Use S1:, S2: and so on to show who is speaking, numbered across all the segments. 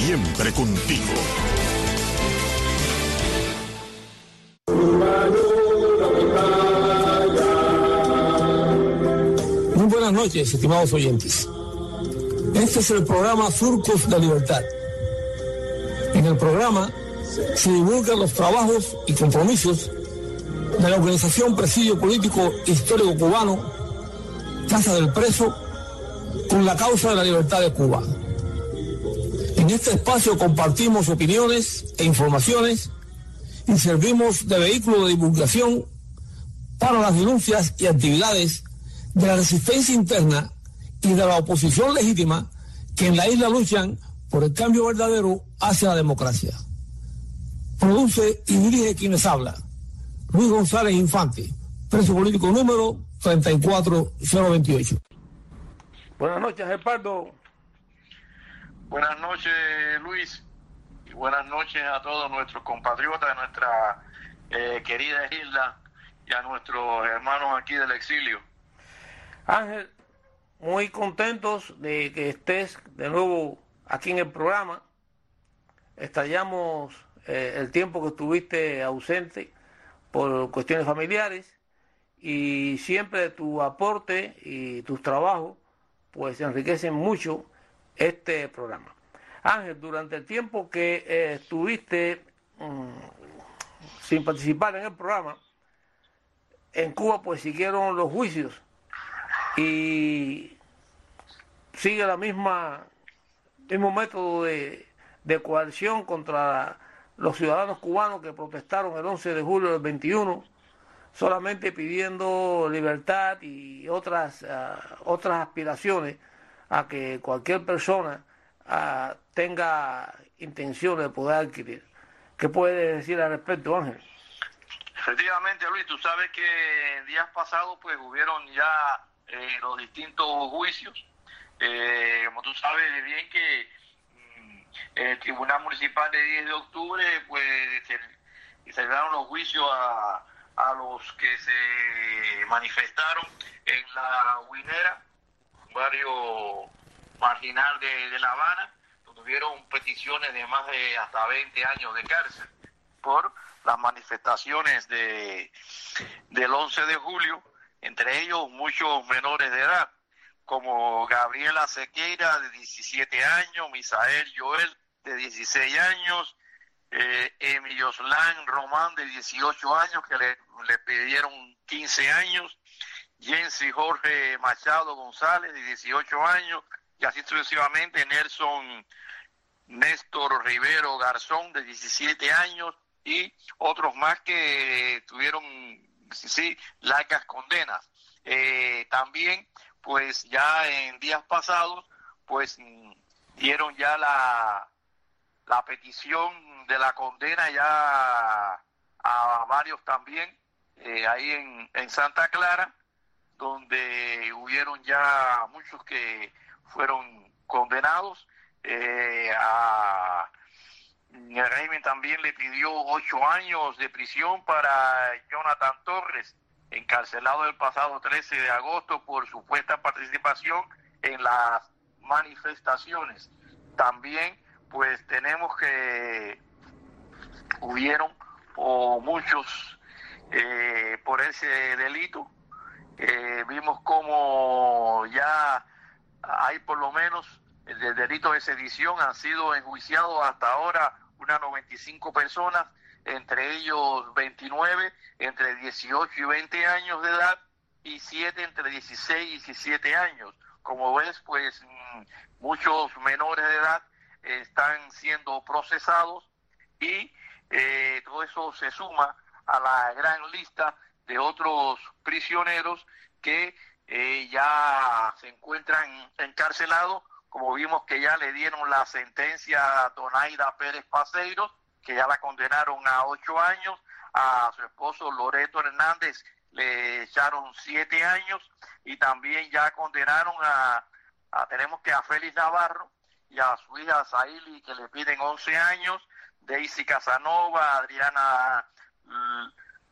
S1: siempre contigo.
S2: Muy buenas noches, estimados oyentes. Este es el programa Surcos de Libertad. En el programa se divulgan los trabajos y compromisos de la Organización Presidio Político Histórico Cubano, Casa del Preso, con la causa de la libertad de Cuba. En este espacio compartimos opiniones e informaciones y servimos de vehículo de divulgación para las denuncias y actividades de la resistencia interna y de la oposición legítima que en la isla luchan por el cambio verdadero hacia la democracia. Produce y dirige quienes habla. Luis González Infante, preso político número 34028.
S3: Buenas noches, Gerpardo.
S4: Buenas noches, Luis. Y buenas noches a todos nuestros compatriotas de nuestra eh, querida isla y a nuestros hermanos aquí del exilio.
S3: Ángel, muy contentos de que estés de nuevo aquí en el programa. Estallamos eh, el tiempo que estuviste ausente por cuestiones familiares y siempre tu aporte y tus trabajos pues enriquecen mucho este programa. Ángel, durante el tiempo que eh, estuviste mm, sin participar en el programa, en Cuba pues siguieron los juicios y sigue la misma mismo método de, de coerción contra los ciudadanos cubanos que protestaron el 11 de julio del 21 solamente pidiendo libertad y otras ah, otras aspiraciones a que cualquier persona ah, tenga intención de poder adquirir. ¿Qué puedes decir al respecto, Ángel?
S4: Efectivamente, Luis, tú sabes que días pasados pues hubieron ya eh, los distintos juicios. Eh, como tú sabes bien que mm, el Tribunal Municipal de 10 de octubre pues se, se dieron los juicios a, a los que se manifestaron en la Huinera, barrio marginal de, de La Habana, donde tuvieron peticiones de más de hasta 20 años de cárcel por las manifestaciones de, del 11 de julio, entre ellos muchos menores de edad, como Gabriela Sequeira, de 17 años, Misael Joel, de 16 años, eh, Emilioslan Román, de 18 años, que le, le pidieron 15 años, Jensi Jorge Machado González, de 18 años, y así sucesivamente, Nelson Néstor Rivero Garzón, de 17 años, y otros más que tuvieron, sí, largas condenas. Eh, también, pues ya en días pasados, pues dieron ya la, la petición de la condena ya a varios también, eh, ahí en, en Santa Clara, donde hubieron ya muchos que fueron condenados. Eh, a, el régimen también le pidió ocho años de prisión para Jonathan Torres, encarcelado el pasado 13 de agosto por supuesta participación en las manifestaciones. También, pues tenemos que hubieron o muchos eh, por ese delito. Eh, vimos como ya hay por lo menos el delito de sedición han sido enjuiciados hasta ahora unas 95 personas, entre ellos 29 entre 18 y 20 años de edad y 7 entre 16 y 17 años. Como ves, pues muchos menores de edad están siendo procesados y eh, todo eso se suma a la gran lista de otros prisioneros que eh, ya se encuentran encarcelados, como vimos que ya le dieron la sentencia a Donaida Pérez Paseiro, que ya la condenaron a ocho años, a su esposo Loreto Hernández le echaron siete años y también ya condenaron a, tenemos que a Félix Navarro y a su hija Zaili que le piden once años, Daisy Casanova, Adriana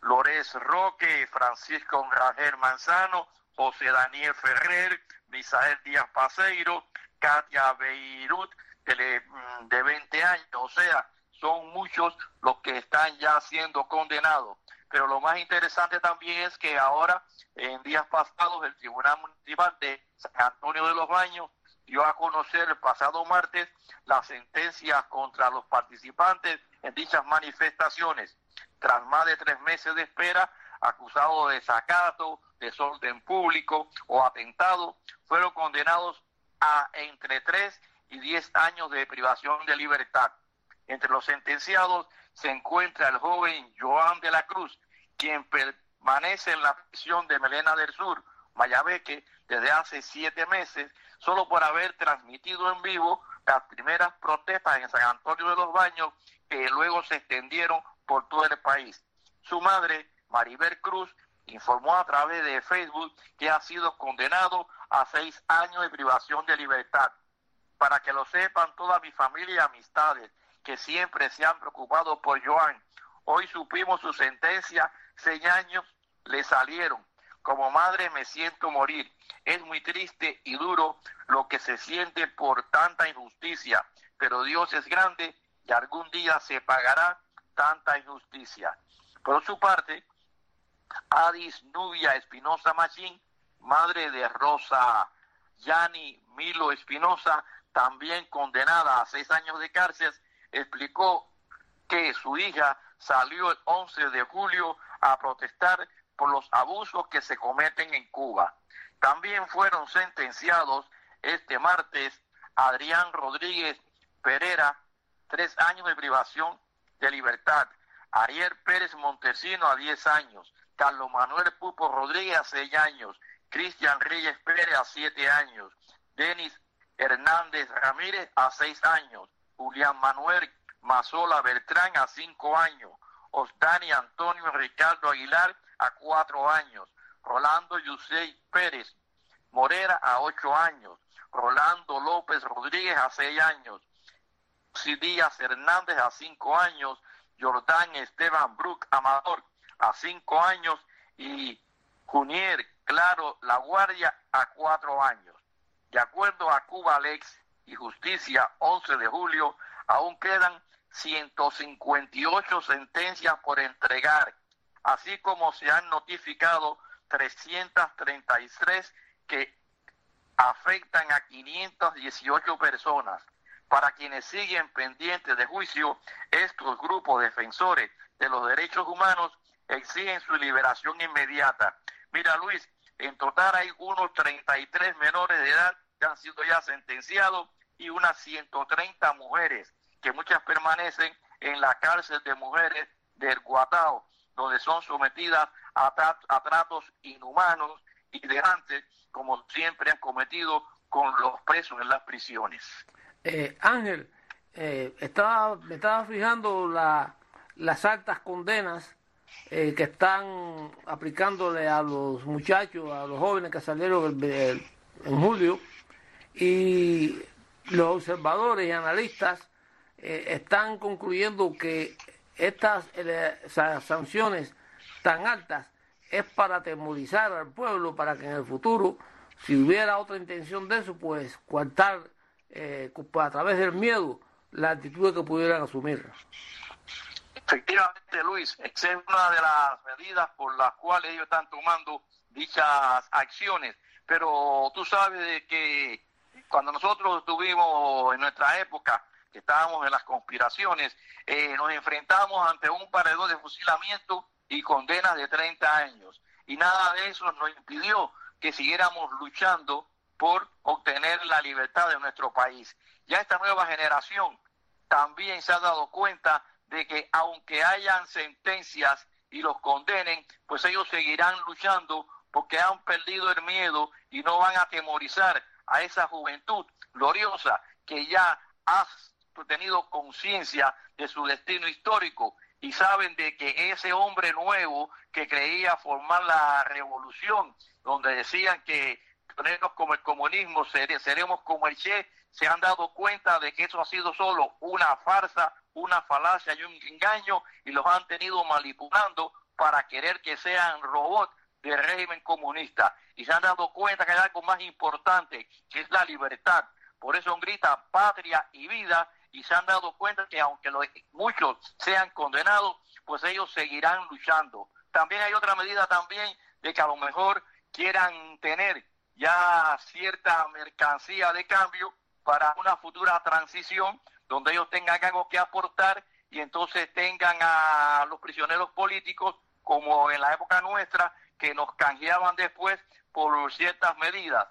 S4: Lórez Roque, Francisco Rangel Manzano, José Daniel Ferrer, Misael Díaz Paseiro, Katia Beirut, de, de siete años, o sea, son muchos los que están ya siendo condenados. Pero lo más interesante también es que ahora, en días pasados, el Tribunal Municipal de San Antonio de los Baños dio a conocer el pasado martes la sentencia contra los participantes en dichas manifestaciones. Tras más de tres meses de espera, acusados de desacato, desorden público o atentado, fueron condenados a entre tres y diez años de privación de libertad. Entre los sentenciados se encuentra el joven Joan de la Cruz, quien permanece en la prisión de Melena del Sur, Mayabeque, desde hace siete meses, solo por haber transmitido en vivo las primeras protestas en San Antonio de los Baños, que luego se extendieron por todo el país. Su madre, Maribel Cruz, informó a través de Facebook que ha sido condenado a seis años de privación de libertad. Para que lo sepan toda mi familia y amistades que siempre se han preocupado por Joan, hoy supimos su sentencia, seis años le salieron. Como madre me siento morir. Es muy triste y duro lo que se siente por tanta injusticia, pero Dios es grande y algún día se pagará tanta injusticia. Por su parte, Adis Nubia Espinosa Machín, madre de Rosa Yani Milo Espinosa, también condenada a seis años de cárcel, explicó que su hija salió el 11 de julio a protestar por los abusos que se cometen en Cuba. También fueron sentenciados este martes Adrián Rodríguez Pereira, tres años de privación de libertad, Ariel Pérez Montesino a diez años, Carlos Manuel Pupo Rodríguez a seis años, Cristian Reyes Pérez a siete años, Denis Hernández Ramírez a seis años, Julián Manuel Mazola Beltrán a cinco años, Ostani Antonio Ricardo Aguilar a cuatro años, Rolando Yusey Pérez Morera a ocho años, Rolando López Rodríguez a seis años, Díaz Hernández a cinco años, Jordán Esteban Brook Amador a cinco años y Junier Claro La Guardia a cuatro años. De acuerdo a Cuba Alex y Justicia 11 de julio, aún quedan 158 sentencias por entregar así como se han notificado 333 que afectan a 518 personas. Para quienes siguen pendientes de juicio, estos grupos defensores de los derechos humanos exigen su liberación inmediata. Mira Luis, en total hay unos 33 menores de edad que han sido ya sentenciados y unas 130 mujeres que muchas permanecen en la cárcel de mujeres del Guatao donde son sometidas a, tratos inhumanos y dejantes, como siempre han cometido con los presos en las prisiones.
S3: Eh, Ángel, eh, estaba, me estaba fijando la, las altas condenas eh, que están aplicándole a los muchachos, a los jóvenes que salieron en julio, y los observadores y analistas están concluyendo que estas eh, sanciones tan altas es para atemorizar al pueblo, para que en el futuro, si hubiera otra intención de eso, pues coartar eh, a través del miedo la actitud que pudieran asumir.
S4: Efectivamente, Luis, es una de las medidas por las cuales ellos están tomando dichas acciones. Pero tú sabes de que cuando nosotros estuvimos en nuestra época, que estábamos en las conspiraciones, eh, nos enfrentamos ante un paredón de fusilamiento y condenas de 30 años. Y nada de eso nos impidió que siguiéramos luchando por obtener la libertad de nuestro país. Ya esta nueva generación también se ha dado cuenta de que aunque hayan sentencias y los condenen, pues ellos seguirán luchando porque han perdido el miedo y no van a atemorizar a esa juventud gloriosa que ya ha tenido conciencia de su destino histórico y saben de que ese hombre nuevo que creía formar la revolución, donde decían que ponernos como el comunismo, seremos como el Che, se han dado cuenta de que eso ha sido solo una farsa, una falacia y un engaño y los han tenido manipulando para querer que sean robots del régimen comunista. Y se han dado cuenta que hay algo más importante, que es la libertad. Por eso grita patria y vida y se han dado cuenta que aunque muchos sean condenados, pues ellos seguirán luchando. También hay otra medida también de que a lo mejor quieran tener ya cierta mercancía de cambio para una futura transición donde ellos tengan algo que aportar y entonces tengan a los prisioneros políticos como en la época nuestra que nos canjeaban después por ciertas medidas.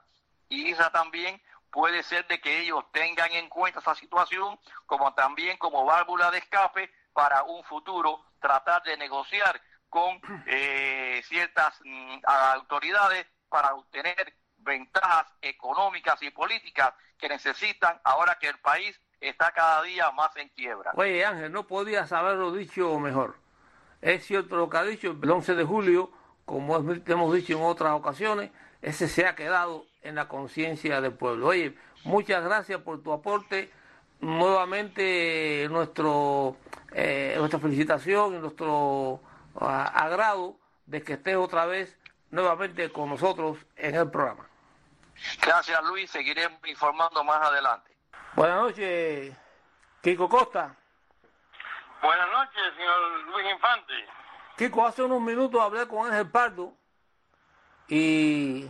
S4: Y esa también puede ser de que ellos tengan en cuenta esa situación como también como válvula de escape para un futuro tratar de negociar con eh, ciertas mm, autoridades para obtener ventajas económicas y políticas que necesitan ahora que el país está cada día más en quiebra.
S3: Oye Ángel, no podías haberlo dicho mejor. Es cierto lo que ha dicho, el 11 de julio, como hemos dicho en otras ocasiones, ese se ha quedado en la conciencia del pueblo. Oye, muchas gracias por tu aporte. Nuevamente nuestro, eh, nuestra felicitación y nuestro ah, agrado de que estés otra vez nuevamente con nosotros en el programa.
S4: Gracias Luis, seguiremos informando más adelante.
S3: Buenas noches, Kiko Costa.
S1: Buenas noches, señor Luis Infante.
S3: Kiko, hace unos minutos hablé con Ángel Pardo y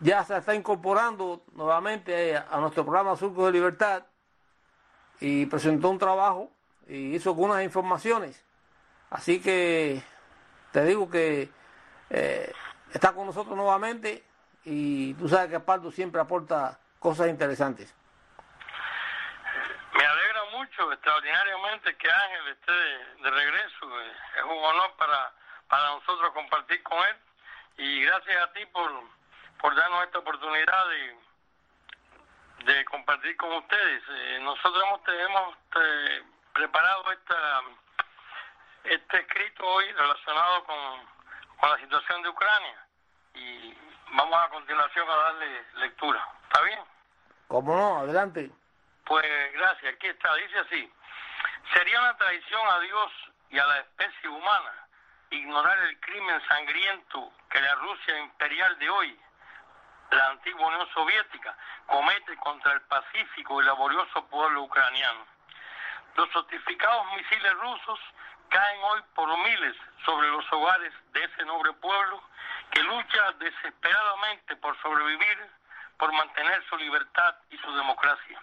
S3: ya se está incorporando nuevamente a nuestro programa Surco de Libertad y presentó un trabajo y hizo algunas informaciones. Así que te digo que eh, está con nosotros nuevamente y tú sabes que Pardo siempre aporta cosas interesantes.
S1: Me alegra mucho, extraordinariamente, que Ángel esté de, regreso. Es un honor para, para nosotros compartir con él y gracias a ti por, por darnos esta oportunidad de, de compartir con ustedes. Eh, nosotros hemos, hemos eh, preparado esta, este escrito hoy relacionado con, con la situación de Ucrania y vamos a continuación a darle lectura. ¿Está bien?
S3: ¿Cómo no? Adelante.
S1: Pues gracias, aquí está, dice así. Sería una traición a Dios y a la especie humana ignorar el crimen sangriento que la Rusia imperial de hoy, la antigua Unión Soviética, comete contra el pacífico y laborioso pueblo ucraniano. Los sofisticados misiles rusos caen hoy por miles sobre los hogares de ese noble pueblo que lucha desesperadamente por sobrevivir, por mantener su libertad y su democracia.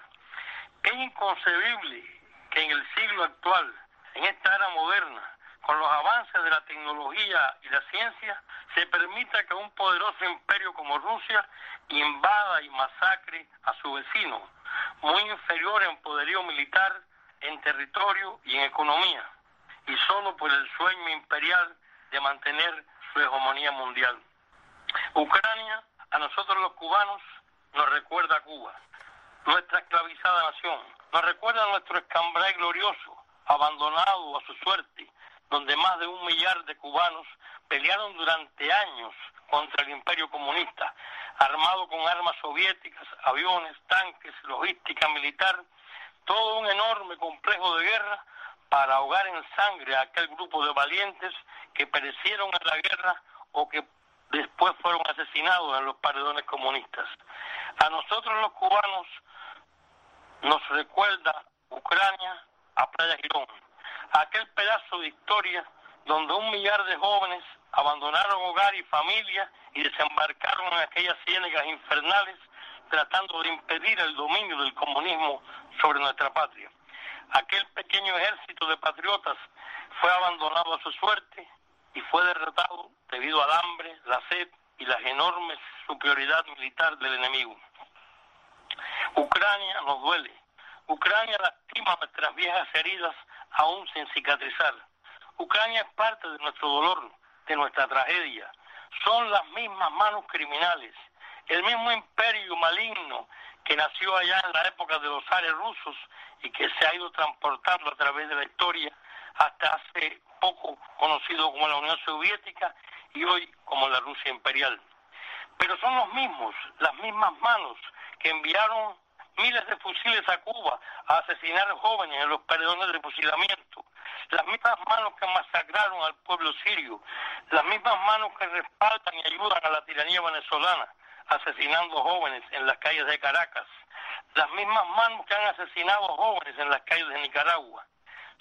S1: Es inconcebible que en el siglo actual, en esta era moderna, con los avances de la tecnología y la ciencia, se permita que un poderoso imperio como Rusia invada y masacre a su vecino, muy inferior en poderío militar, en territorio y en economía, y solo por el sueño imperial de mantener su hegemonía mundial. Ucrania, a nosotros los cubanos, nos recuerda a Cuba, nuestra esclavizada nación, nos recuerda a nuestro escambray glorioso, abandonado a su suerte, donde más de un millar de cubanos pelearon durante años contra el imperio comunista, armado con armas soviéticas, aviones, tanques, logística militar, todo un enorme complejo de guerra para ahogar en sangre a aquel grupo de valientes que perecieron en la guerra o que después fueron asesinados en los paredones comunistas. A nosotros los cubanos nos recuerda Ucrania a Playa Girón, aquel pedazo de historia donde un millar de jóvenes abandonaron hogar y familia y desembarcaron en aquellas ciénegas infernales tratando de impedir el dominio del comunismo sobre nuestra patria. Aquel pequeño ejército de patriotas fue abandonado a su suerte y fue derrotado debido al hambre, la sed y la enorme superioridad militar del enemigo. Ucrania nos duele. Ucrania lastima nuestras viejas heridas aún sin cicatrizar. Ucrania es parte de nuestro dolor, de nuestra tragedia. Son las mismas manos criminales, el mismo imperio maligno que nació allá en la época de los zares rusos y que se ha ido transportando a través de la historia hasta hace poco conocido como la Unión Soviética y hoy como la Rusia imperial. Pero son los mismos, las mismas manos que enviaron miles de fusiles a Cuba a asesinar jóvenes en los perdones de fusilamiento, las mismas manos que masacraron al pueblo sirio, las mismas manos que respaldan y ayudan a la tiranía venezolana, asesinando jóvenes en las calles de Caracas, Las mismas manos que han asesinado jóvenes en las calles de Nicaragua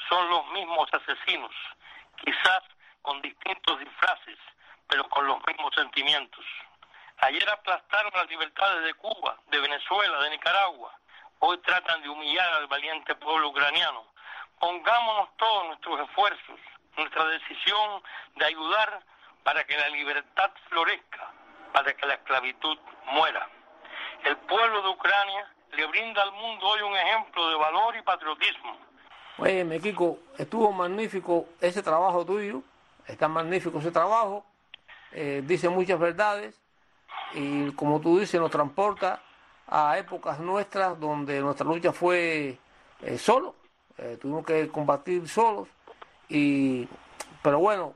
S1: son los mismos asesinos, quizás con distintos disfraces, pero con los mismos sentimientos. Ayer aplastaron las libertades de Cuba, de Venezuela, de Nicaragua. Hoy tratan de humillar al valiente pueblo ucraniano. Pongámonos todos nuestros esfuerzos, nuestra decisión de ayudar para que la libertad florezca, para que la esclavitud muera. El pueblo de Ucrania le brinda al mundo hoy un ejemplo de valor y patriotismo.
S3: Oye, Mequico, estuvo magnífico ese trabajo tuyo, está magnífico ese trabajo, eh, dice muchas verdades y como tú dices nos transporta a épocas nuestras donde nuestra lucha fue eh, solo, eh, tuvimos que combatir solos, y, pero bueno,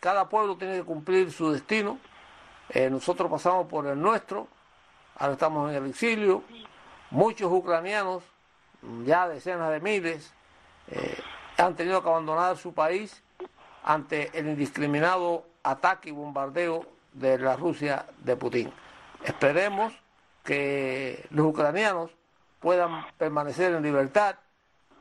S3: cada pueblo tiene que cumplir su destino, nosotros pasamos por el nuestro, ahora estamos en el exilio, muchos ucranianos, ya decenas de miles, han tenido que abandonar su país ante el indiscriminado ataque y bombardeo de la Rusia de Putin. Esperemos que los ucranianos puedan permanecer en libertad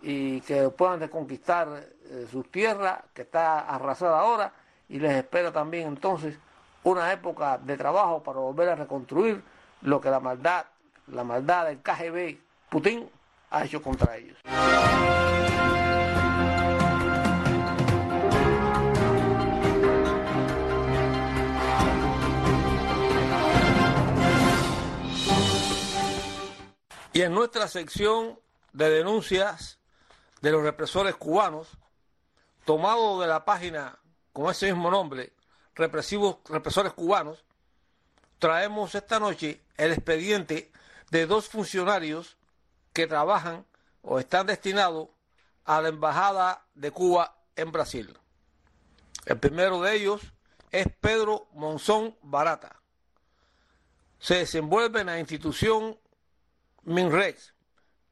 S3: y que puedan reconquistar eh, su tierra que está arrasada ahora y les espera también entonces una época de trabajo para volver a reconstruir lo que la maldad, la maldad del KGB Putin ha hecho contra ellos. Y en nuestra sección de denuncias de los represores cubanos, tomado de la página con ese mismo nombre, Represivos Represores Cubanos, traemos esta noche el expediente de dos funcionarios que trabajan o están destinados a la Embajada de Cuba en Brasil. El primero de ellos es Pedro Monzón Barata. Se desenvuelve en la institución MINREX,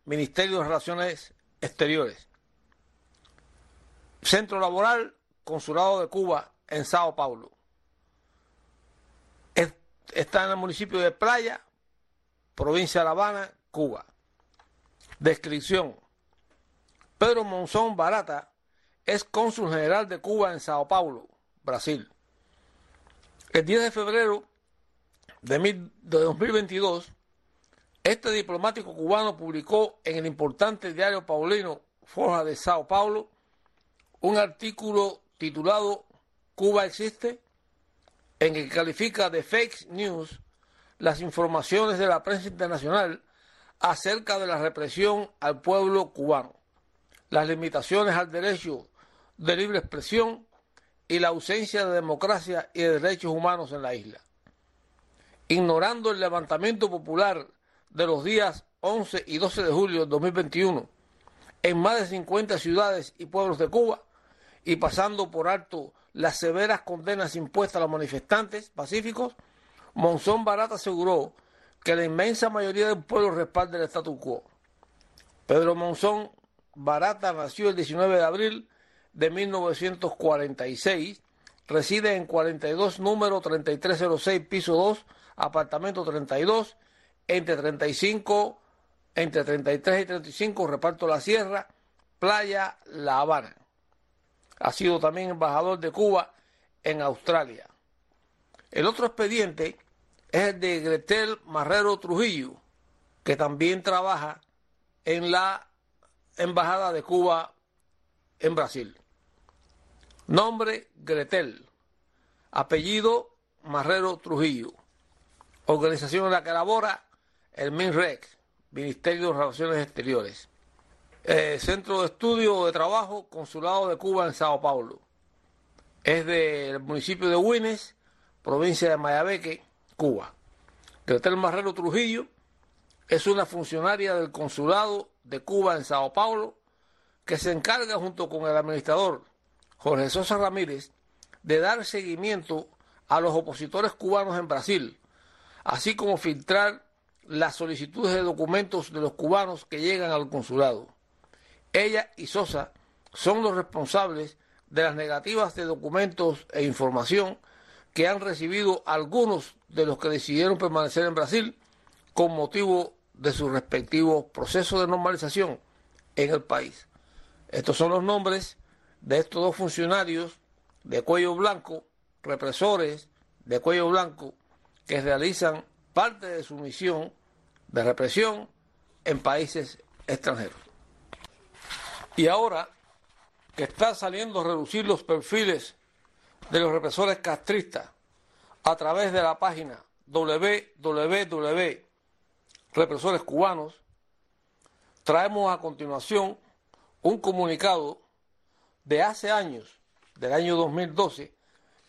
S3: Ministerio de Relaciones Exteriores. Centro Laboral, Consulado de Cuba en Sao Paulo. Está en el municipio de Playa, provincia de La Habana, Cuba. Descripción. Pedro Monzón Barata es cónsul general de Cuba en Sao Paulo, Brasil. El 10 de febrero de 2022 este diplomático cubano publicó en el importante diario paulino Forja de Sao Paulo un artículo titulado Cuba existe, en que califica de fake news las informaciones de la prensa internacional acerca de la represión al pueblo cubano, las limitaciones al derecho de libre expresión y la ausencia de democracia y de derechos humanos en la isla. Ignorando el levantamiento popular de los días 11 y 12 de julio de 2021 en más de 50 ciudades y pueblos de Cuba y pasando por alto las severas condenas impuestas a los manifestantes pacíficos, Monzón Barata aseguró que la inmensa mayoría del pueblo respalda el statu quo. Pedro Monzón Barata nació el 19 de abril de 1946, reside en 42 número 3306 piso 2, apartamento 32 entre 35, entre 33 y 35, reparto La Sierra, Playa La Habana. Ha sido también embajador de Cuba en Australia. El otro expediente es el de Gretel Marrero Trujillo, que también trabaja en la Embajada de Cuba en Brasil. Nombre Gretel. Apellido Marrero Trujillo. Organización en la que labora el MINREC, Ministerio de Relaciones Exteriores. Eh, Centro de Estudio de Trabajo, Consulado de Cuba en Sao Paulo. Es del municipio de Huines, provincia de Mayabeque, Cuba. Gretel Marrero Trujillo es una funcionaria del Consulado de Cuba en Sao Paulo que se encarga junto con el administrador Jorge Sosa Ramírez de dar seguimiento a los opositores cubanos en Brasil, así como filtrar las solicitudes de documentos de los cubanos que llegan al consulado. Ella y Sosa son los responsables de las negativas de documentos e información que han recibido algunos de los que decidieron permanecer en Brasil con motivo de sus respectivos procesos de normalización en el país. Estos son los nombres de estos dos funcionarios de cuello blanco, represores de cuello blanco, que realizan parte de su misión de represión en países extranjeros. Y ahora que están saliendo a reducir los perfiles de los represores castristas a través de la página www represores cubanos, traemos a continuación un comunicado de hace años, del año 2012,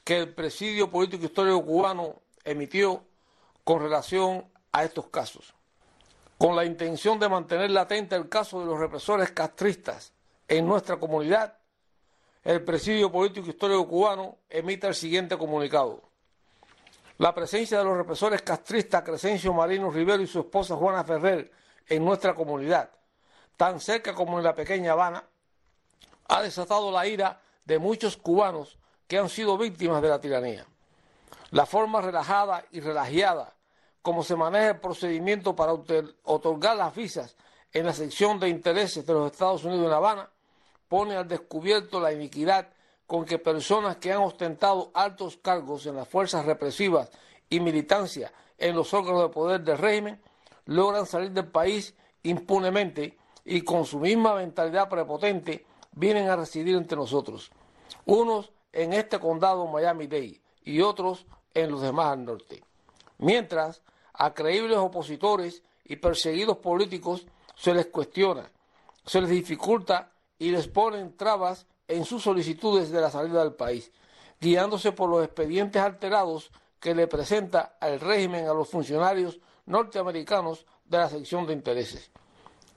S3: que el Presidio Político Histórico Cubano emitió con relación a estos casos, con la intención de mantener latente el caso de los represores castristas en nuestra comunidad, el Presidio Político Histórico Cubano emite el siguiente comunicado. La presencia de los represores castristas Crescencio Marino Rivero y su esposa Juana Ferrer en nuestra comunidad, tan cerca como en la pequeña Habana, ha desatado la ira de muchos cubanos que han sido víctimas de la tiranía. La forma relajada y relajiada como se maneja el procedimiento para otorgar las visas en la sección de intereses de los Estados Unidos en La Habana pone al descubierto la iniquidad con que personas que han ostentado altos cargos en las fuerzas represivas y militancia en los órganos de poder del régimen logran salir del país impunemente y con su misma mentalidad prepotente vienen a residir entre nosotros. Unos en este condado Miami-Dade y otros en los demás al norte. Mientras a creíbles opositores y perseguidos políticos se les cuestiona, se les dificulta y les ponen trabas en sus solicitudes de la salida del país, guiándose por los expedientes alterados que le presenta el régimen a los funcionarios norteamericanos de la sección de intereses.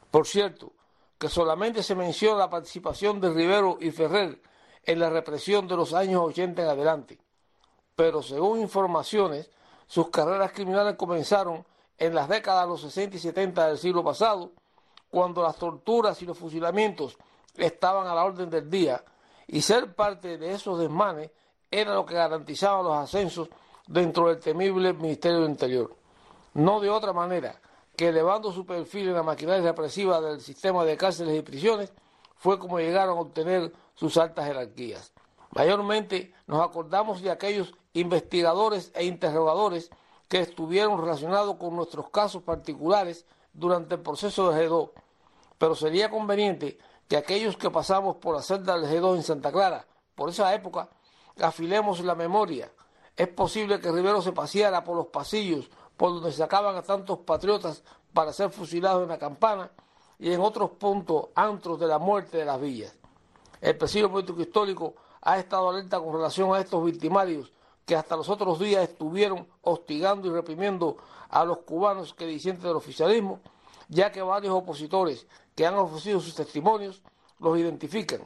S3: Por cierto, que solamente se menciona la participación de Rivero y Ferrer en la represión de los años 80 en adelante, pero según informaciones, sus carreras criminales comenzaron en las décadas de los 60 y 70 del siglo pasado, cuando las torturas y los fusilamientos estaban a la orden del día y ser parte de esos desmanes era lo que garantizaba los ascensos dentro del temible Ministerio del Interior. No de otra manera que elevando su perfil en la maquinaria represiva del sistema de cárceles y prisiones fue como llegaron a obtener sus altas jerarquías. Mayormente nos acordamos de aquellos investigadores e interrogadores que estuvieron relacionados con nuestros casos particulares durante el proceso de G2, pero sería conveniente que aquellos que pasamos por la celda del G2 en Santa Clara, por esa época, afilemos la memoria. Es posible que Rivero se paseara por los pasillos por donde sacaban a tantos patriotas para ser fusilados en la campana y en otros puntos antros de la muerte de las villas. El presidio político histórico ha estado alerta con relación a estos victimarios que hasta los otros días estuvieron hostigando y reprimiendo a los cubanos que disienten del oficialismo, ya que varios opositores que han ofrecido sus testimonios los identifican.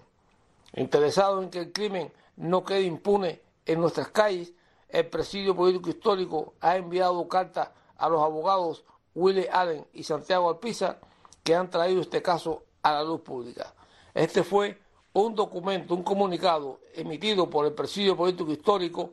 S3: Interesados en que el crimen no quede impune en nuestras calles, el presidio político histórico ha enviado carta a los abogados Willie Allen y Santiago Alpiza que han traído este caso a la luz pública. Este fue un documento, un comunicado emitido por el presidio político histórico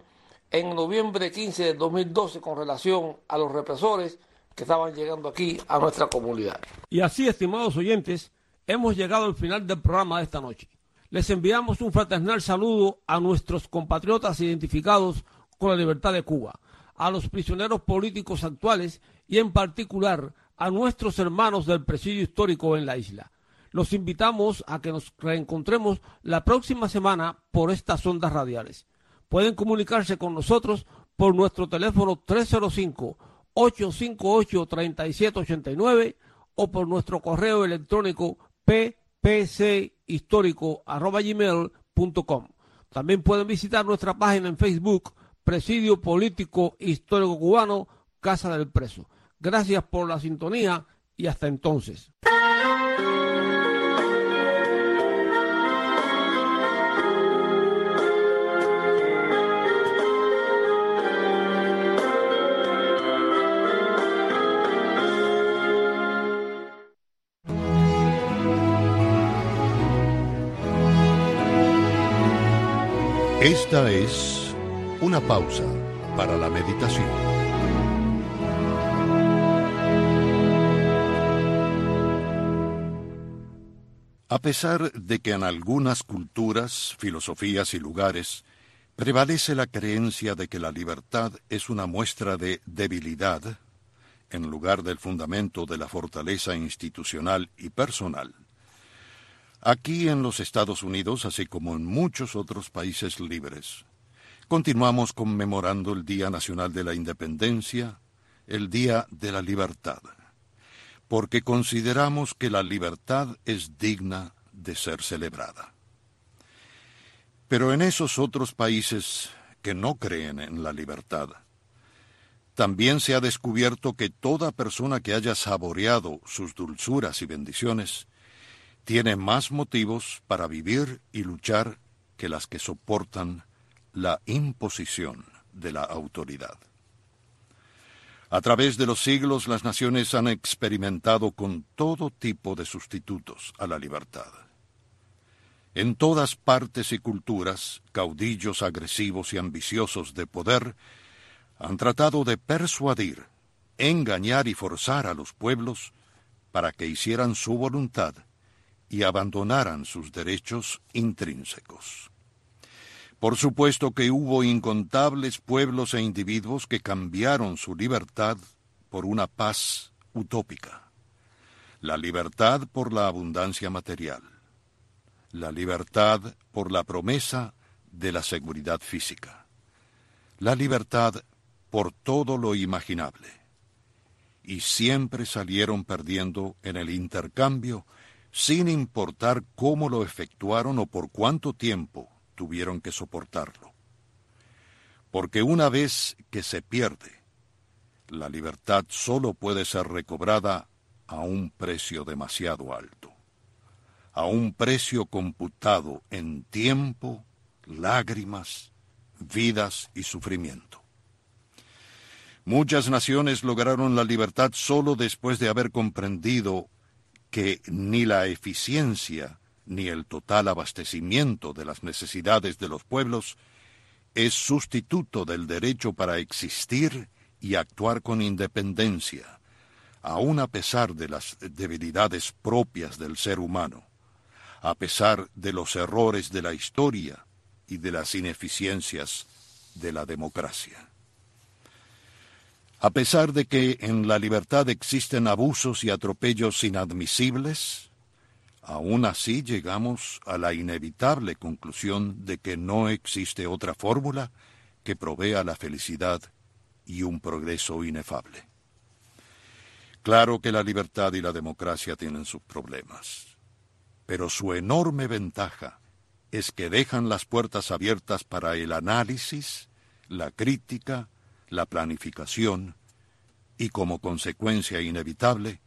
S3: en noviembre 15 de 2012 con relación a los represores que estaban llegando aquí a nuestra comunidad.
S2: Y así, estimados oyentes, hemos llegado al final del programa de esta noche. Les enviamos un fraternal saludo a nuestros compatriotas identificados con la libertad de Cuba, a los prisioneros políticos actuales y en particular a nuestros hermanos del presidio histórico en la isla. Los invitamos a que nos reencontremos la próxima semana por estas ondas radiales. Pueden comunicarse con nosotros por nuestro teléfono 305 858-3789 o por nuestro correo electrónico ppchistórico.com. También pueden visitar nuestra página en Facebook, Presidio Político Histórico Cubano, Casa del Preso. Gracias por la sintonía y hasta entonces.
S5: Esta es una pausa para la meditación. A pesar de que en algunas culturas, filosofías y lugares prevalece la creencia de que la libertad es una muestra de debilidad, en lugar del fundamento de la fortaleza institucional y personal, aquí en los Estados Unidos, así como en muchos otros países libres, continuamos conmemorando el Día Nacional de la Independencia, el Día de la Libertad, porque consideramos que la libertad es digna de ser celebrada. Pero en esos otros países que no creen en la libertad, también se ha descubierto que toda persona que haya saboreado sus dulzuras y bendiciones tiene más motivos para vivir y luchar que las que soportan la imposición de la autoridad. A través de los siglos las naciones han experimentado con todo tipo de sustitutos a la libertad. En todas partes y culturas, caudillos agresivos y ambiciosos de poder han tratado de persuadir, engañar y forzar a los pueblos para que hicieran su voluntad y abandonaran sus derechos intrínsecos. Por supuesto que hubo incontables pueblos e individuos que cambiaron su libertad por una paz utópica, la libertad por la abundancia material, la libertad por la promesa de la seguridad física, la libertad por todo lo imaginable. Y siempre salieron perdiendo en el intercambio sin importar cómo lo efectuaron o por cuánto tiempo tuvieron que soportarlo. Porque una vez que se pierde, la libertad solo puede ser recobrada a un precio demasiado alto a un precio computado en tiempo, lágrimas, vidas y sufrimiento. Muchas naciones lograron la libertad solo después de haber comprendido que ni la eficiencia ni el total abastecimiento de las necesidades de los pueblos es sustituto del derecho para existir y actuar con independencia, aun a pesar de las debilidades propias del ser humano a pesar de los errores de la historia y de las ineficiencias de la democracia. A pesar de que en la libertad existen abusos y atropellos inadmisibles, aún así llegamos a la inevitable conclusión de que no existe otra fórmula que provea la felicidad y un progreso inefable. Claro que la libertad y la democracia tienen sus problemas pero su enorme ventaja es que dejan las puertas abiertas para el análisis, la crítica, la planificación y como consecuencia inevitable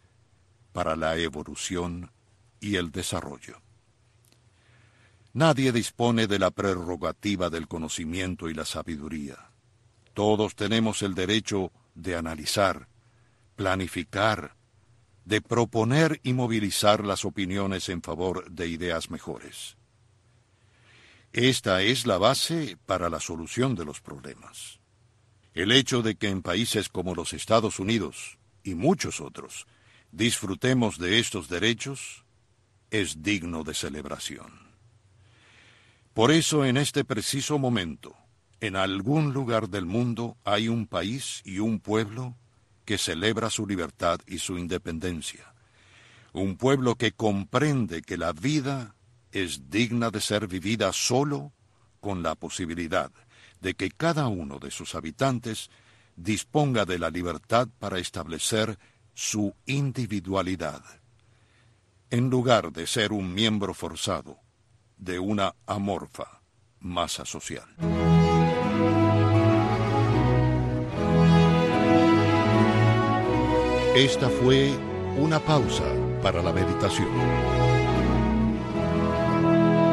S5: para la evolución y el desarrollo. Nadie dispone de la prerrogativa del conocimiento y la sabiduría. Todos tenemos el derecho de analizar, planificar, de proponer y movilizar las opiniones en favor de ideas mejores. Esta es la base para la solución de los problemas. El hecho de que en países como los Estados Unidos y muchos otros disfrutemos de estos derechos es digno de celebración. Por eso en este preciso momento, en algún lugar del mundo hay un país y un pueblo que celebra su libertad y su independencia. Un pueblo que comprende que la vida es digna de ser vivida solo con la posibilidad de que cada uno de sus habitantes disponga de la libertad para establecer su individualidad, en lugar de ser un miembro forzado de una amorfa masa social. Esta fue una pausa para la meditación.